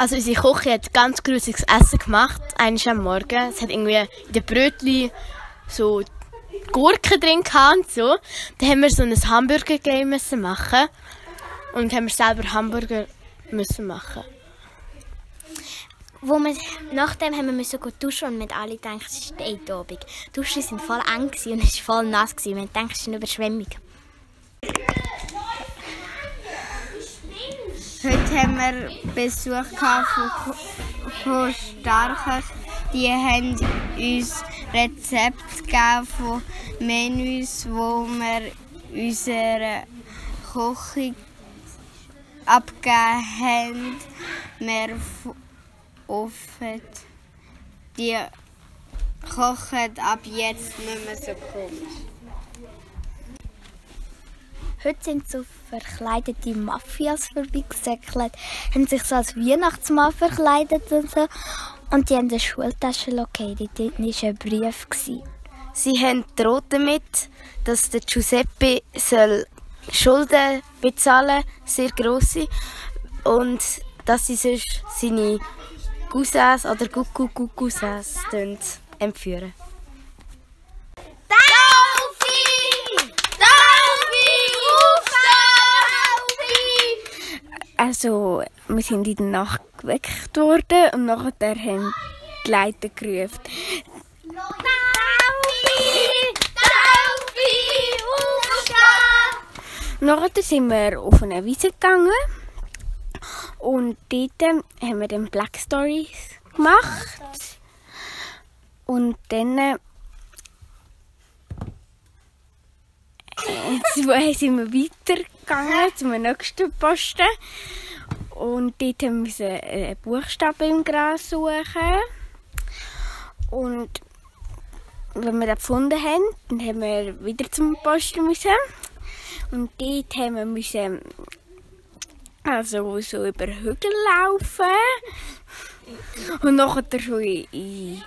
Also unsere Küche hat ganz grusiges Essen gemacht, eines am Morgen. Es hat irgendwie in den Brötchen so Gurken drin gehabt und so. Dann haben wir so ein Hamburger-Game müssen machen und haben wir selber Hamburger müssen machen. Wo wir, nachdem haben wir müssen gut duschen und mit alle gedacht, es ist Abend. Die Duschen sind voll eng und es war voll nass. Wir denken, es ist eine Überschwemmung. Heute haben wir Besuch von, von Starkers. Die haben uns Rezepte gegeben von Menüs, wo wir unsere Küche abgegeben haben. Wir offen. Die kochen ab jetzt nicht mehr so komisch. Heute sind so verkleidete Mafias vorbeigesäckelt, haben sich so als Weihnachtsmann verkleidet und so. Und die haben eine Schultasche located. Dort war ein Brief. Sie haben droht damit, dass der Giuseppe soll Schulden bezahlen sehr grosse. Und dass sie sonst seine Cousins oder Cousins entführen. Also, wir sind in der Nacht geweckt worden und nachher haben die Leute gerufen. Nachher sind wir auf eine Wiese gegangen und dort haben wir dann Black Stories gemacht. Und dann äh, sind wir weitergegangen zum nächsten Posten. Und dort haben wir einen Buchstaben im Gras suchen. Und wenn wir den gefunden haben, dann haben wir wieder zum Posten müssen. Und dort haben wir müssen also so über Hügel laufen. Und nachher schon in,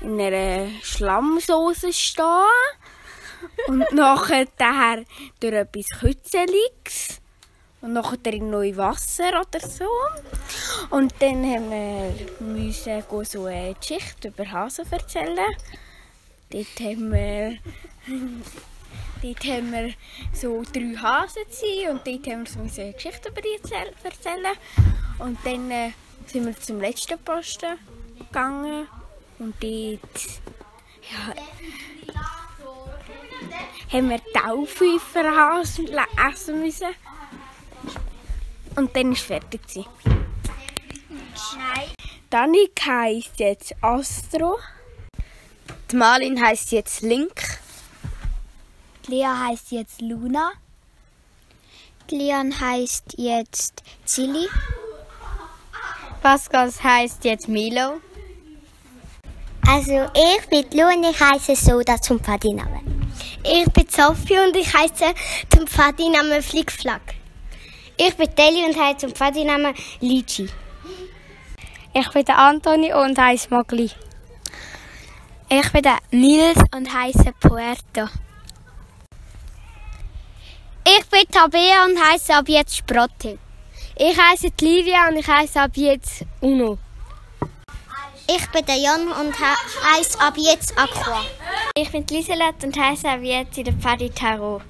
in einer Schlammsoße stehen. Und nachher durch etwas Kützeliges. Und nachher in neues Wasser oder so. Und dann haben wir so eine Geschichte über Hasen erzählen. Dort haben wir Dort haben wir so drei Hasen gewesen, und dort haben wir so eine Geschichte über die erzählen. Und dann äh, sind wir zum letzten Posten gegangen und dort ja, haben wir Hasen essen müssen. Und dann ist es fertig. Nein. Danik heisst jetzt Astro. Die Malin heisst jetzt Link. Lea heißt jetzt Luna. Leon heißt jetzt Zilli. Pascal heißt jetzt Milo. Also ich bin Lu und ich heiße Soda zum Pfadinamen. Ich bin Sophie und ich heiße zum Pfadinamen Flickflack. Ich bin Deli und heiße zum Pfadinamen Lichi. Ich bin der Antoni und heiße Mogli. Ich bin der Nils und heiße Puerto. Ich bin Tabea und heiße ab jetzt Sprotte. Ich heiße Livia und ich heiße ab jetzt Uno. Ich bin der Jan und heiße ab jetzt Aqua. Ich bin Liselotte und heiße ab jetzt in der Pfadi Tarot.